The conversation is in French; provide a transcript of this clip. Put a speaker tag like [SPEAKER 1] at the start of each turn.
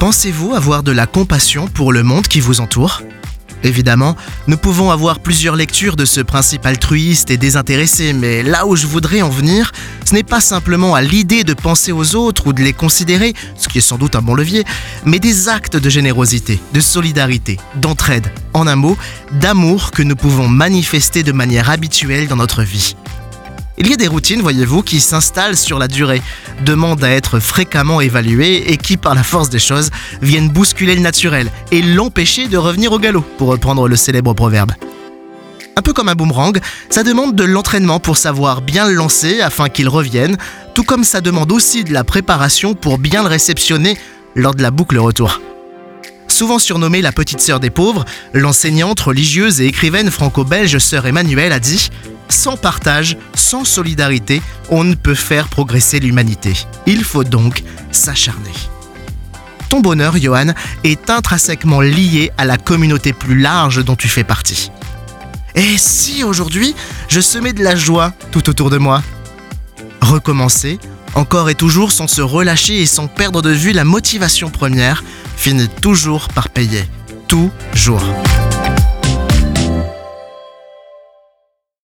[SPEAKER 1] Pensez-vous avoir de la compassion pour le monde qui vous entoure? Évidemment, nous pouvons avoir plusieurs lectures de ce principe altruiste et désintéressé, mais là où je voudrais en venir, ce n'est pas simplement à l'idée de penser aux autres ou de les considérer, ce qui est sans doute un bon levier, mais des actes de générosité, de solidarité, d'entraide, en un mot, d'amour que nous pouvons manifester de manière habituelle dans notre vie. Il y a des routines, voyez-vous, qui s'installent sur la durée, demandent à être fréquemment évaluées et qui, par la force des choses, viennent bousculer le naturel et l'empêcher de revenir au galop, pour reprendre le célèbre proverbe. Un peu comme un boomerang, ça demande de l'entraînement pour savoir bien le lancer afin qu'il revienne, tout comme ça demande aussi de la préparation pour bien le réceptionner lors de la boucle retour. Souvent surnommée la petite sœur des pauvres, l'enseignante, religieuse et écrivaine franco-belge sœur Emmanuelle a dit sans partage, sans solidarité, on ne peut faire progresser l'humanité. Il faut donc s'acharner. Ton bonheur, Johan, est intrinsèquement lié à la communauté plus large dont tu fais partie. Et si aujourd'hui, je semais de la joie tout autour de moi? Recommencer, encore et toujours sans se relâcher et sans perdre de vue la motivation première, finit toujours par payer. Toujours.